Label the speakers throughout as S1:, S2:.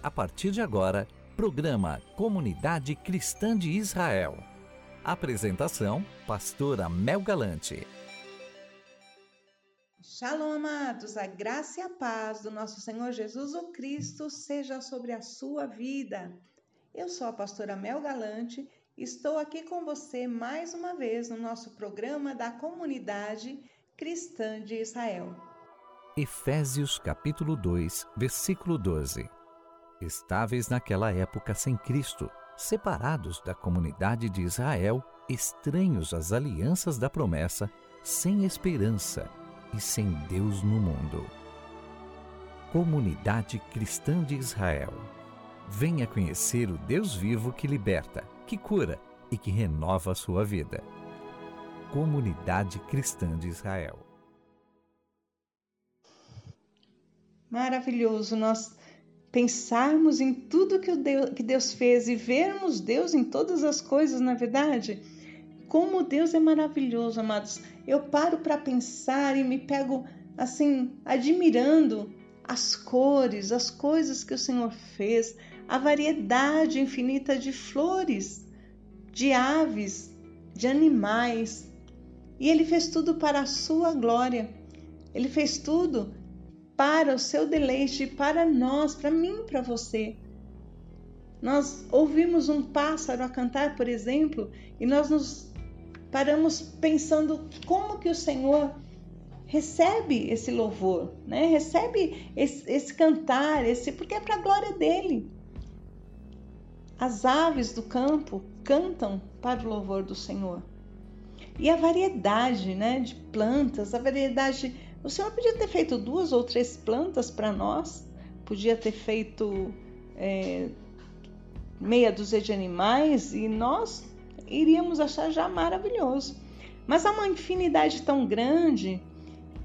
S1: A partir de agora, programa Comunidade Cristã de Israel. Apresentação: Pastora Mel Galante.
S2: Shalom, amados, a graça e a paz do nosso Senhor Jesus o Cristo seja sobre a sua vida. Eu sou a pastora Mel Galante, estou aqui com você mais uma vez no nosso programa da Comunidade Cristã de Israel.
S1: Efésios capítulo 2, versículo 12. Estáveis naquela época sem Cristo, separados da comunidade de Israel, estranhos às alianças da promessa, sem esperança e sem Deus no mundo. Comunidade Cristã de Israel. Venha conhecer o Deus vivo que liberta, que cura e que renova a sua vida. Comunidade Cristã de Israel.
S2: Maravilhoso nós pensarmos em tudo que, Deus, que Deus fez e vermos Deus em todas as coisas, na é verdade. Como Deus é maravilhoso, amados. Eu paro para pensar e me pego assim, admirando as cores, as coisas que o Senhor fez, a variedade infinita de flores, de aves, de animais. E Ele fez tudo para a sua glória. Ele fez tudo para o seu deleite, para nós, para mim, para você. Nós ouvimos um pássaro a cantar, por exemplo, e nós nos paramos pensando como que o Senhor recebe esse louvor, né? Recebe esse, esse cantar, esse porque é para a glória dele. As aves do campo cantam para o louvor do Senhor. E a variedade, né, de plantas, a variedade o Senhor podia ter feito duas ou três plantas para nós, podia ter feito é, meia dúzia de animais e nós iríamos achar já maravilhoso. Mas há uma infinidade tão grande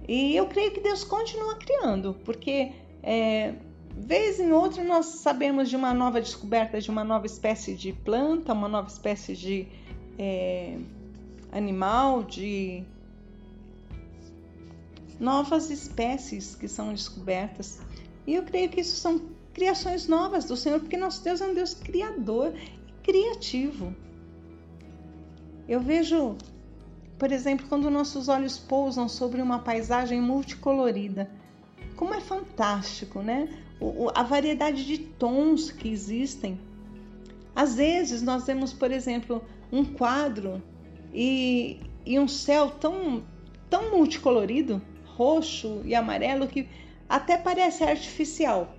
S2: e eu creio que Deus continua criando, porque é, vez em outra nós sabemos de uma nova descoberta de uma nova espécie de planta, uma nova espécie de é, animal, de novas espécies que são descobertas. E eu creio que isso são criações novas do Senhor, porque nosso Deus é um Deus criador e criativo. Eu vejo, por exemplo, quando nossos olhos pousam sobre uma paisagem multicolorida, como é fantástico, né? O, a variedade de tons que existem. Às vezes nós vemos, por exemplo, um quadro e, e um céu tão, tão multicolorido roxo e amarelo que até parece artificial.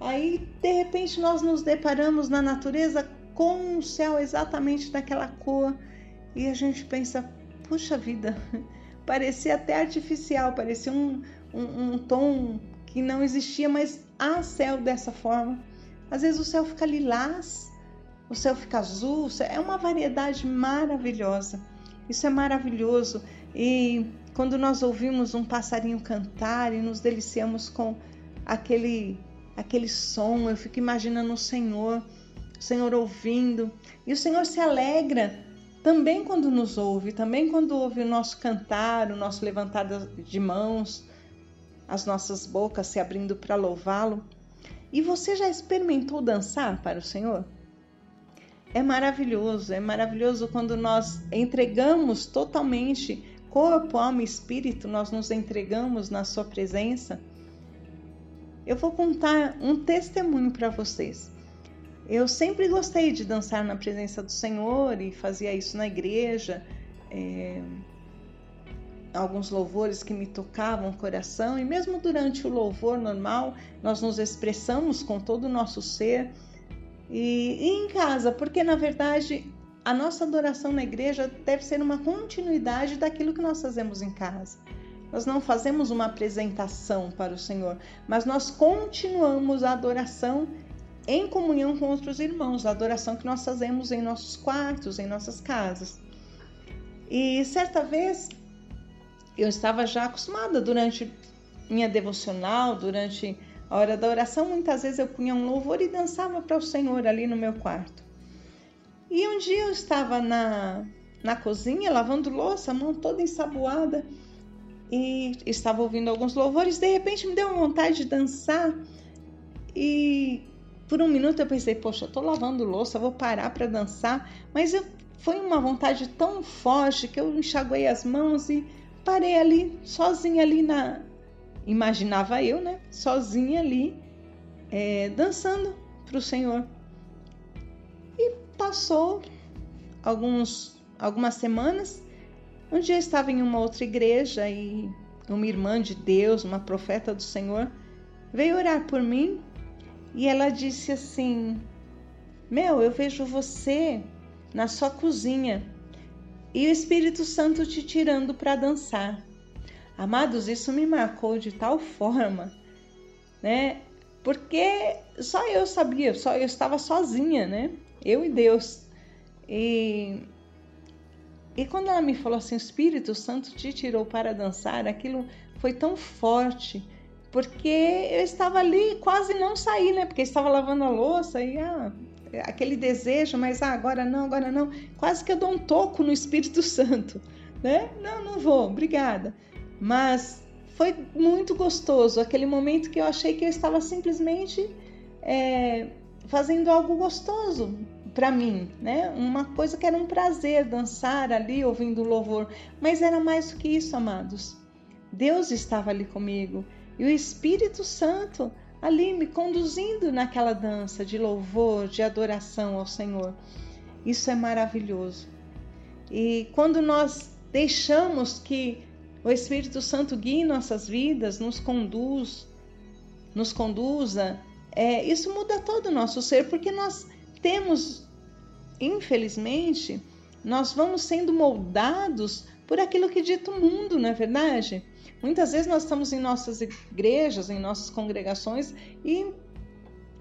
S2: Aí, de repente, nós nos deparamos na natureza com um céu exatamente daquela cor e a gente pensa: puxa vida, parecia até artificial, parecia um, um, um tom que não existia, mas há céu dessa forma. Às vezes o céu fica lilás, o céu fica azul, é uma variedade maravilhosa. Isso é maravilhoso e quando nós ouvimos um passarinho cantar e nos deliciamos com aquele aquele som, eu fico imaginando o Senhor, o Senhor ouvindo, e o Senhor se alegra também quando nos ouve, também quando ouve o nosso cantar, o nosso levantar de mãos, as nossas bocas se abrindo para louvá-lo. E você já experimentou dançar para o Senhor? É maravilhoso, é maravilhoso quando nós entregamos totalmente corpo, alma e espírito, nós nos entregamos na Sua presença. Eu vou contar um testemunho para vocês. Eu sempre gostei de dançar na presença do Senhor e fazia isso na igreja. É, alguns louvores que me tocavam o coração, e mesmo durante o louvor normal, nós nos expressamos com todo o nosso ser. E, e em casa, porque na verdade a nossa adoração na igreja deve ser uma continuidade daquilo que nós fazemos em casa. Nós não fazemos uma apresentação para o Senhor, mas nós continuamos a adoração em comunhão com outros irmãos, a adoração que nós fazemos em nossos quartos, em nossas casas. E certa vez eu estava já acostumada durante minha devocional, durante a hora da oração, muitas vezes eu punha um louvor e dançava para o Senhor ali no meu quarto. E um dia eu estava na, na cozinha lavando louça, a mão toda ensaboada, e estava ouvindo alguns louvores. De repente me deu vontade de dançar, e por um minuto eu pensei, poxa, eu tô lavando louça, vou parar para dançar, mas eu, foi uma vontade tão forte que eu enxaguei as mãos e parei ali, sozinha ali na. Imaginava eu, né? Sozinha ali, é, dançando para o Senhor. Passou alguns, algumas semanas. Um dia eu estava em uma outra igreja e uma irmã de Deus, uma profeta do Senhor, veio orar por mim e ela disse assim: Meu, eu vejo você na sua cozinha e o Espírito Santo te tirando para dançar. Amados, isso me marcou de tal forma, né? Porque só eu sabia, só eu estava sozinha, né? Eu e Deus. E e quando ela me falou assim, o Espírito Santo te tirou para dançar, aquilo foi tão forte porque eu estava ali quase não saí, né? Porque estava lavando a louça e ah, aquele desejo, mas ah, agora não, agora não. Quase que eu dou um toco no Espírito Santo, né? Não, não vou, obrigada. Mas foi muito gostoso aquele momento que eu achei que eu estava simplesmente é, fazendo algo gostoso para mim, né? Uma coisa que era um prazer dançar ali ouvindo louvor, mas era mais do que isso, amados. Deus estava ali comigo e o Espírito Santo ali me conduzindo naquela dança de louvor, de adoração ao Senhor. Isso é maravilhoso. E quando nós deixamos que o Espírito Santo guie nossas vidas, nos conduz, nos conduza, é, isso muda todo o nosso ser, porque nós temos, infelizmente, nós vamos sendo moldados por aquilo que dita o mundo, não é verdade? Muitas vezes nós estamos em nossas igrejas, em nossas congregações e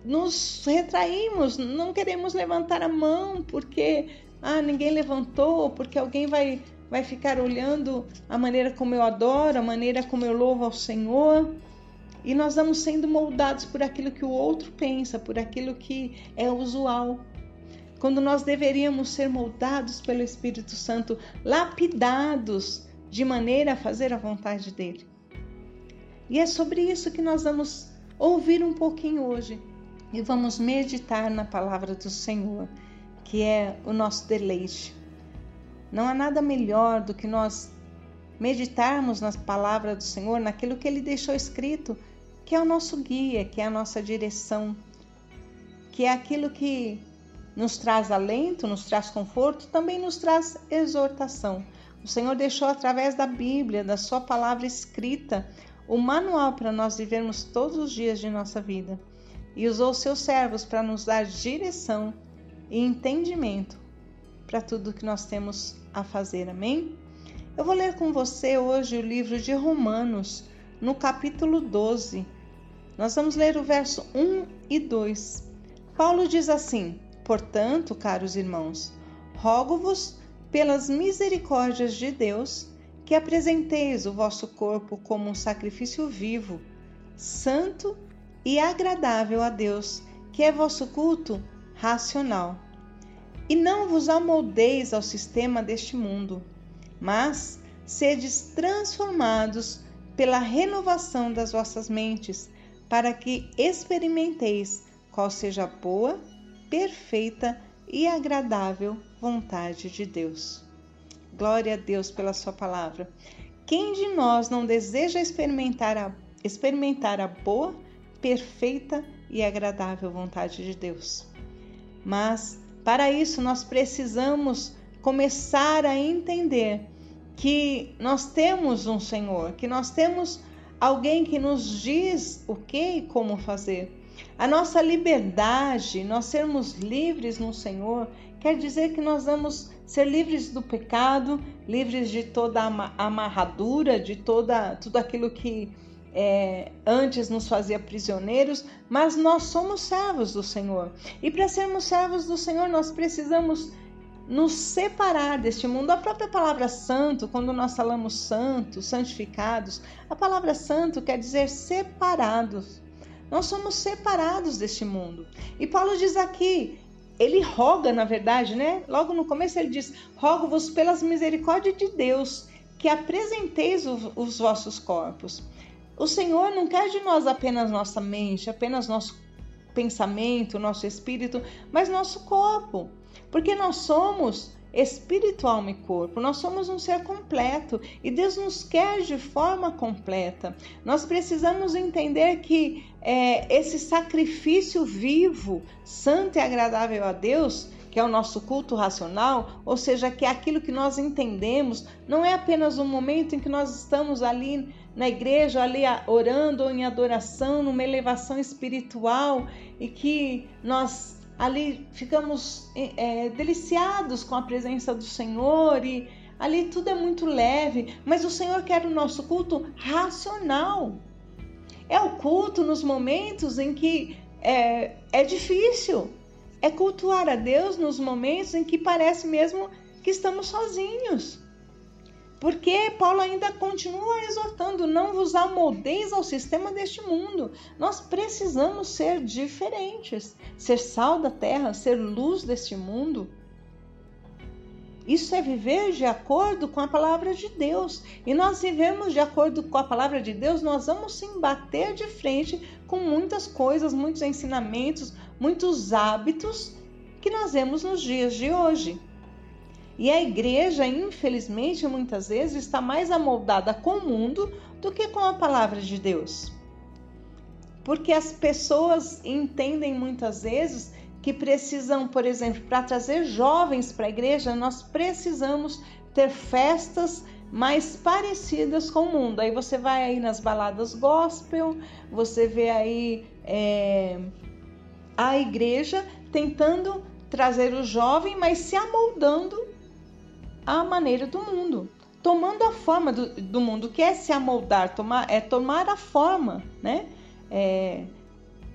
S2: nos retraímos, não queremos levantar a mão porque ah, ninguém levantou, porque alguém vai, vai ficar olhando a maneira como eu adoro, a maneira como eu louvo ao Senhor. E nós vamos sendo moldados por aquilo que o outro pensa, por aquilo que é usual. Quando nós deveríamos ser moldados pelo Espírito Santo, lapidados de maneira a fazer a vontade dele. E é sobre isso que nós vamos ouvir um pouquinho hoje e vamos meditar na palavra do Senhor, que é o nosso deleite. Não há nada melhor do que nós meditarmos na palavra do Senhor, naquilo que ele deixou escrito, que é o nosso guia, que é a nossa direção, que é aquilo que nos traz alento, nos traz conforto, também nos traz exortação. O Senhor deixou através da Bíblia, da Sua palavra escrita, o manual para nós vivermos todos os dias de nossa vida e usou seus servos para nos dar direção e entendimento para tudo que nós temos a fazer. Amém? Eu vou ler com você hoje o livro de Romanos, no capítulo 12. Nós vamos ler o verso 1 e 2. Paulo diz assim: Portanto, caros irmãos, rogo-vos pelas misericórdias de Deus, que apresenteis o vosso corpo como um sacrifício vivo, santo e agradável a Deus, que é vosso culto racional. E não vos amoldeis ao sistema deste mundo, mas sedes transformados pela renovação das vossas mentes, para que experimenteis qual seja a boa, perfeita e agradável vontade de Deus. Glória a Deus pela Sua palavra. Quem de nós não deseja experimentar a, experimentar a boa, perfeita e agradável vontade de Deus? Mas, para isso, nós precisamos começar a entender que nós temos um Senhor, que nós temos alguém que nos diz o que e como fazer. A nossa liberdade, nós sermos livres no Senhor, quer dizer que nós vamos ser livres do pecado, livres de toda a amarradura, de toda, tudo aquilo que é, antes nos fazia prisioneiros, mas nós somos servos do Senhor. E para sermos servos do Senhor, nós precisamos nos separar deste mundo. A própria palavra santo, quando nós falamos santos, santificados, a palavra santo quer dizer separados. Nós somos separados deste mundo. E Paulo diz aqui, ele roga, na verdade, né? Logo no começo ele diz: Rogo-vos pelas misericórdias de Deus, que apresenteis os vossos corpos. O Senhor não quer de nós apenas nossa mente, apenas nosso pensamento, nosso espírito, mas nosso corpo. Porque nós somos espírito, alma e corpo. Nós somos um ser completo e Deus nos quer de forma completa. Nós precisamos entender que é, esse sacrifício vivo, santo e agradável a Deus, que é o nosso culto racional, ou seja, que é aquilo que nós entendemos, não é apenas um momento em que nós estamos ali na igreja, ali orando ou em adoração, numa elevação espiritual e que nós ali ficamos é, deliciados com a presença do Senhor e ali tudo é muito leve, mas o Senhor quer o nosso culto racional. É o culto nos momentos em que é, é difícil, é cultuar a Deus nos momentos em que parece mesmo que estamos sozinhos. Porque Paulo ainda continua exortando: não vos amoldeis ao sistema deste mundo. Nós precisamos ser diferentes, ser sal da terra, ser luz deste mundo. Isso é viver de acordo com a palavra de Deus. E nós vivemos de acordo com a palavra de Deus, nós vamos sim bater de frente com muitas coisas, muitos ensinamentos, muitos hábitos que nós vemos nos dias de hoje. E a igreja, infelizmente, muitas vezes está mais amoldada com o mundo do que com a palavra de Deus. Porque as pessoas entendem muitas vezes que precisam, por exemplo, para trazer jovens para a igreja, nós precisamos ter festas mais parecidas com o mundo. Aí você vai aí nas baladas gospel, você vê aí é, a igreja tentando trazer o jovem, mas se amoldando à maneira do mundo, tomando a forma do, do mundo, que é se amoldar, tomar, é tomar a forma, né? É,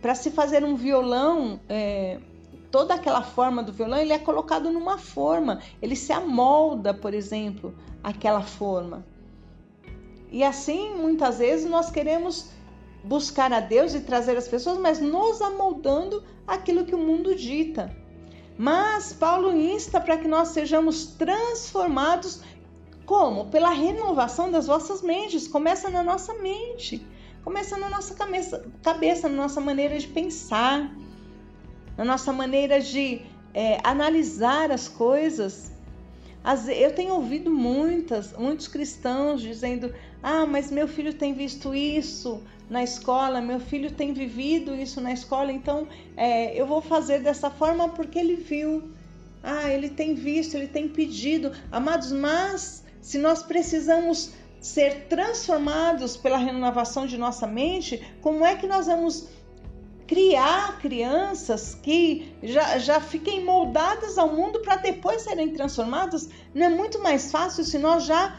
S2: Para se fazer um violão, é, toda aquela forma do violão, ele é colocado numa forma, ele se amolda, por exemplo, aquela forma. E assim, muitas vezes, nós queremos buscar a Deus e trazer as pessoas, mas nos amoldando aquilo que o mundo dita. Mas Paulo insta para que nós sejamos transformados como? Pela renovação das vossas mentes. Começa na nossa mente, começa na nossa cabeça, cabeça na nossa maneira de pensar, na nossa maneira de é, analisar as coisas. Eu tenho ouvido muitas, muitos cristãos dizendo: Ah, mas meu filho tem visto isso, na escola, meu filho tem vivido isso na escola, então é, eu vou fazer dessa forma porque ele viu. Ah, ele tem visto, ele tem pedido. Amados, mas se nós precisamos ser transformados pela renovação de nossa mente, como é que nós vamos criar crianças que já, já fiquem moldadas ao mundo para depois serem transformadas? Não é muito mais fácil se nós já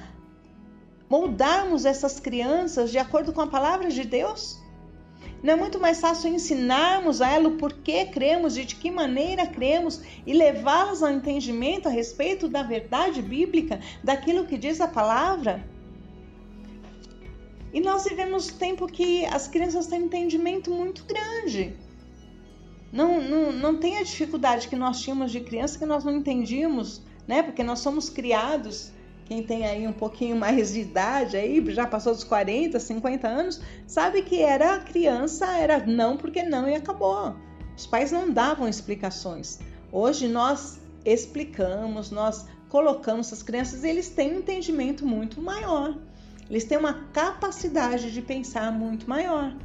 S2: moldarmos essas crianças de acordo com a palavra de Deus? Não é muito mais fácil ensinarmos a ela o porquê cremos de que maneira cremos e levá-las ao entendimento a respeito da verdade bíblica, daquilo que diz a palavra? E nós vivemos tempo que as crianças têm um entendimento muito grande. Não, não, não tem a dificuldade que nós tínhamos de criança que nós não entendíamos, né? Porque nós somos criados quem tem aí um pouquinho mais de idade, aí já passou dos 40, 50 anos, sabe que era criança, era não porque não e acabou. Os pais não davam explicações. Hoje nós explicamos, nós colocamos as crianças e eles têm um entendimento muito maior. Eles têm uma capacidade de pensar muito maior.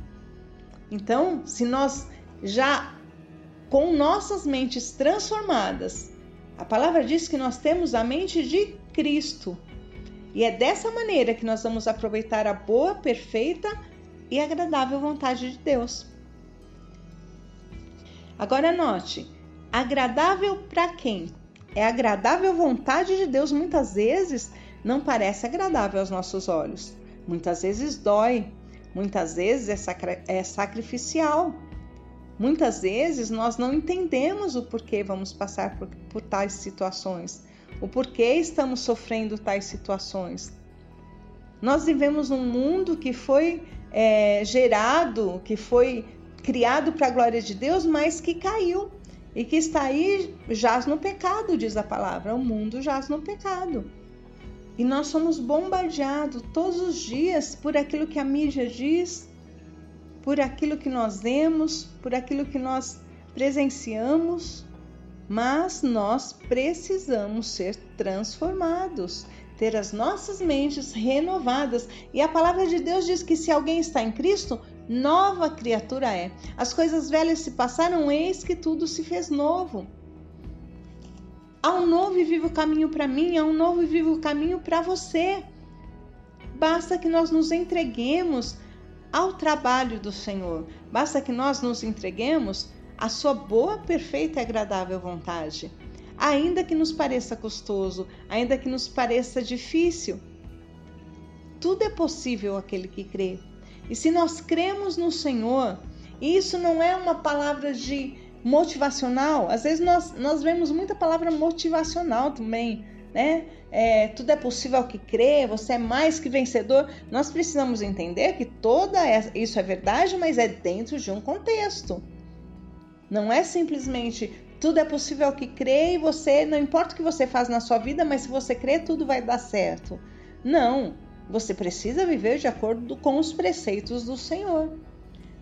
S2: Então, se nós já com nossas mentes transformadas, a palavra diz que nós temos a mente de Cristo. E é dessa maneira que nós vamos aproveitar a boa, perfeita e agradável vontade de Deus. Agora note, agradável para quem? É agradável vontade de Deus muitas vezes não parece agradável aos nossos olhos. Muitas vezes dói, muitas vezes é, é sacrificial. Muitas vezes nós não entendemos o porquê vamos passar por, por tais situações o porquê estamos sofrendo tais situações. Nós vivemos num mundo que foi é, gerado, que foi criado para a glória de Deus, mas que caiu e que está aí, jaz no pecado, diz a palavra. O mundo jaz no pecado. E nós somos bombardeados todos os dias por aquilo que a mídia diz, por aquilo que nós vemos, por aquilo que nós presenciamos, mas nós precisamos ser transformados, ter as nossas mentes renovadas. E a palavra de Deus diz que se alguém está em Cristo, nova criatura é. As coisas velhas se passaram, eis que tudo se fez novo. Há um novo e vivo caminho para mim, há um novo e vivo caminho para você. Basta que nós nos entreguemos ao trabalho do Senhor, basta que nós nos entreguemos à sua boa, perfeita e agradável vontade. Ainda que nos pareça custoso, ainda que nos pareça difícil, tudo é possível aquele que crê. E se nós cremos no Senhor, e isso não é uma palavra de motivacional. Às vezes nós, nós vemos muita palavra motivacional também, né? É, tudo é possível ao que crê, você é mais que vencedor. Nós precisamos entender que toda isso é verdade, mas é dentro de um contexto. Não é simplesmente tudo é possível que crê e você, não importa o que você faz na sua vida, mas se você crê, tudo vai dar certo. Não, você precisa viver de acordo com os preceitos do Senhor.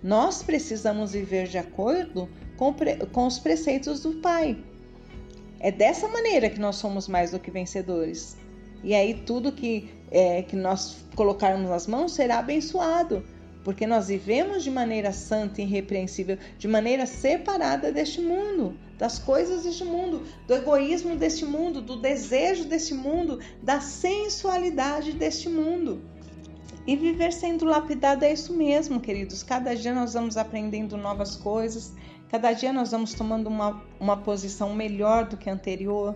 S2: Nós precisamos viver de acordo com, com os preceitos do Pai. É dessa maneira que nós somos mais do que vencedores. E aí tudo que, é, que nós colocarmos nas mãos será abençoado, porque nós vivemos de maneira santa e irrepreensível, de maneira separada deste mundo, das coisas deste mundo, do egoísmo deste mundo, do desejo deste mundo, da sensualidade deste mundo. E viver sendo lapidado é isso mesmo, queridos. Cada dia nós vamos aprendendo novas coisas, cada dia nós vamos tomando uma, uma posição melhor do que a anterior.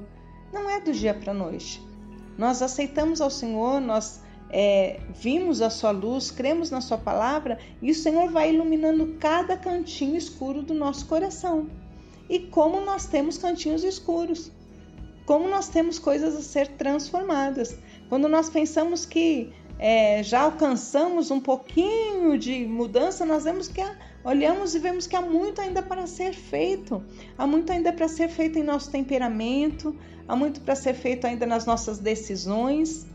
S2: Não é do dia para a noite. Nós aceitamos ao Senhor, nós é, vimos a Sua luz, cremos na Sua palavra e o Senhor vai iluminando cada cantinho escuro do nosso coração. E como nós temos cantinhos escuros, como nós temos coisas a ser transformadas. Quando nós pensamos que é, já alcançamos um pouquinho de mudança, nós vemos que há, olhamos e vemos que há muito ainda para ser feito. Há muito ainda para ser feito em nosso temperamento, há muito para ser feito ainda nas nossas decisões.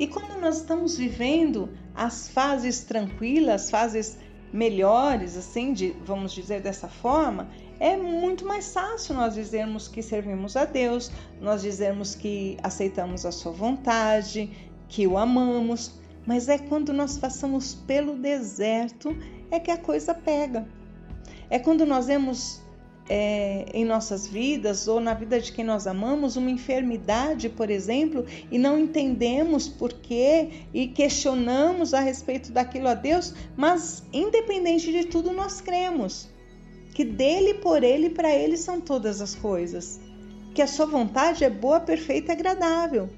S2: E quando nós estamos vivendo as fases tranquilas, fases melhores, assim, de, vamos dizer dessa forma, é muito mais fácil nós dizermos que servimos a Deus, nós dizermos que aceitamos a sua vontade, que o amamos, mas é quando nós passamos pelo deserto é que a coisa pega. É quando nós vemos é, em nossas vidas ou na vida de quem nós amamos uma enfermidade, por exemplo, e não entendemos por quê e questionamos a respeito daquilo a Deus, mas independente de tudo nós cremos que dele, por ele e para ele são todas as coisas, que a sua vontade é boa, perfeita e agradável.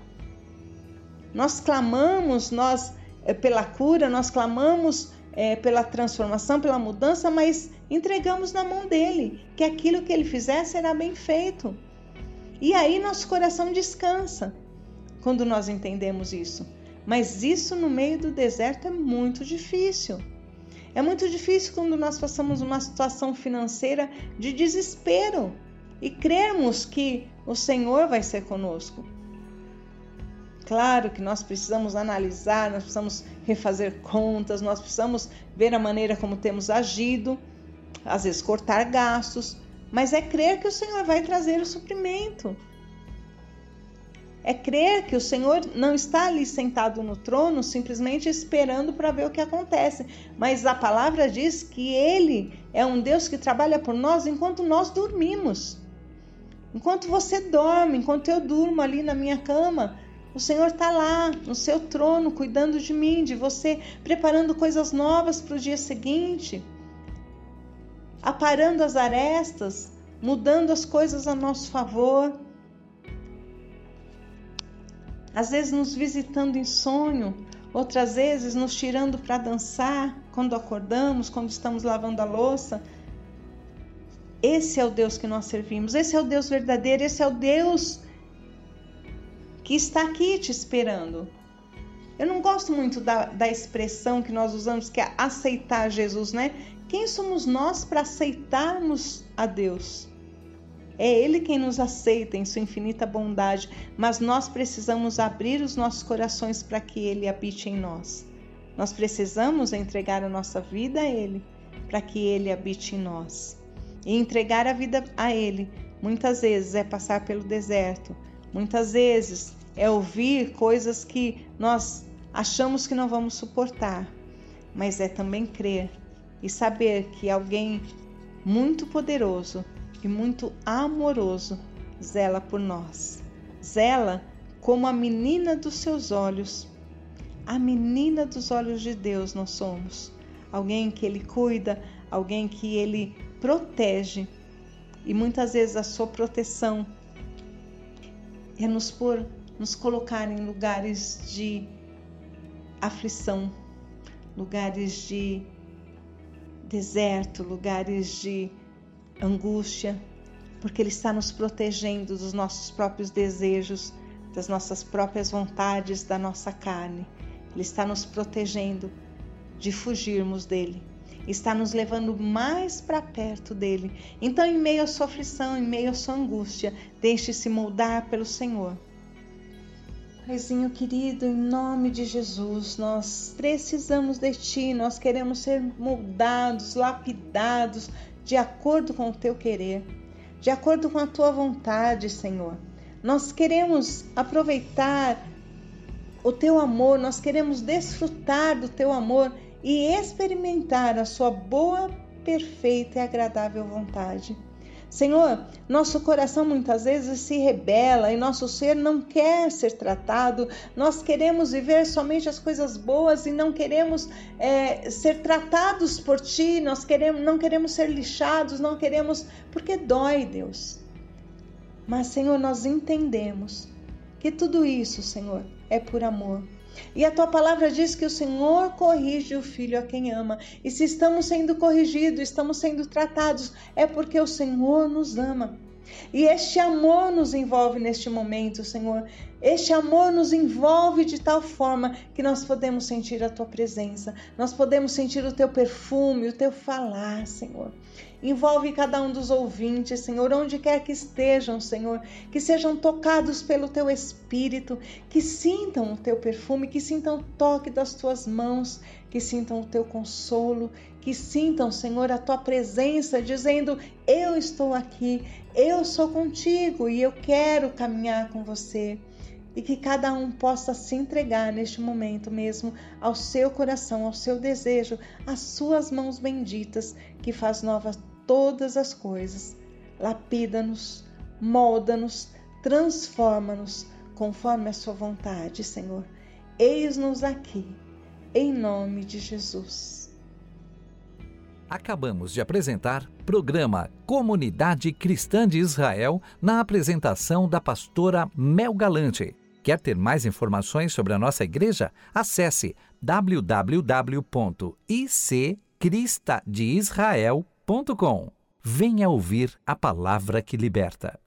S2: Nós clamamos nós é, pela cura, nós clamamos é, pela transformação, pela mudança, mas entregamos na mão dele, que aquilo que ele fizer será bem feito. E aí nosso coração descansa quando nós entendemos isso. Mas isso no meio do deserto é muito difícil. É muito difícil quando nós passamos uma situação financeira de desespero e cremos que o Senhor vai ser conosco. Claro que nós precisamos analisar, nós precisamos refazer contas, nós precisamos ver a maneira como temos agido, às vezes cortar gastos, mas é crer que o Senhor vai trazer o suprimento. É crer que o Senhor não está ali sentado no trono simplesmente esperando para ver o que acontece, mas a palavra diz que Ele é um Deus que trabalha por nós enquanto nós dormimos. Enquanto você dorme, enquanto eu durmo ali na minha cama, o Senhor está lá no seu trono, cuidando de mim, de você, preparando coisas novas para o dia seguinte, aparando as arestas, mudando as coisas a nosso favor. Às vezes nos visitando em sonho, outras vezes nos tirando para dançar quando acordamos, quando estamos lavando a louça. Esse é o Deus que nós servimos, esse é o Deus verdadeiro, esse é o Deus que está aqui te esperando. Eu não gosto muito da, da expressão que nós usamos, que é aceitar Jesus, né? Quem somos nós para aceitarmos a Deus? É Ele quem nos aceita em sua infinita bondade, mas nós precisamos abrir os nossos corações para que Ele habite em nós. Nós precisamos entregar a nossa vida a Ele para que Ele habite em nós. E entregar a vida a Ele muitas vezes é passar pelo deserto, muitas vezes é ouvir coisas que nós achamos que não vamos suportar, mas é também crer e saber que alguém muito poderoso e muito amoroso zela por nós. Zela como a menina dos seus olhos. A menina dos olhos de Deus nós somos. Alguém que ele cuida, alguém que ele protege. E muitas vezes a sua proteção é nos por nos colocar em lugares de aflição, lugares de deserto, lugares de angústia, porque Ele está nos protegendo dos nossos próprios desejos, das nossas próprias vontades, da nossa carne. Ele está nos protegendo de fugirmos dele. Está nos levando mais para perto dele. Então, em meio à sua aflição, em meio à sua angústia, deixe-se moldar pelo Senhor. Paizinho querido, em nome de Jesus, nós precisamos de Ti, nós queremos ser moldados, lapidados de acordo com o Teu querer, de acordo com a Tua vontade, Senhor. Nós queremos aproveitar o Teu amor, nós queremos desfrutar do Teu amor e experimentar a Sua boa, perfeita e agradável vontade. Senhor, nosso coração muitas vezes se rebela e nosso ser não quer ser tratado. Nós queremos viver somente as coisas boas e não queremos é, ser tratados por Ti. Nós queremos, não queremos ser lixados, não queremos, porque dói, Deus. Mas, Senhor, nós entendemos que tudo isso, Senhor, é por amor. E a tua palavra diz que o Senhor corrige o filho a quem ama. E se estamos sendo corrigidos, estamos sendo tratados, é porque o Senhor nos ama. E este amor nos envolve neste momento, Senhor. Este amor nos envolve de tal forma que nós podemos sentir a tua presença, nós podemos sentir o teu perfume, o teu falar, Senhor. Envolve cada um dos ouvintes, Senhor, onde quer que estejam, Senhor, que sejam tocados pelo teu espírito, que sintam o teu perfume, que sintam o toque das tuas mãos, que sintam o teu consolo, que sintam, Senhor, a tua presença, dizendo: Eu estou aqui, eu sou contigo e eu quero caminhar com você. E que cada um possa se entregar neste momento mesmo ao seu coração, ao seu desejo, às suas mãos benditas, que faz novas todas as coisas. Lapida-nos, molda-nos, transforma-nos conforme a Sua vontade, Senhor. Eis-nos aqui, em nome de Jesus.
S1: Acabamos de apresentar programa Comunidade Cristã de Israel na apresentação da pastora Mel Galante. Quer ter mais informações sobre a nossa igreja? Acesse www.iccristadeisrael.com Venha ouvir a palavra que liberta.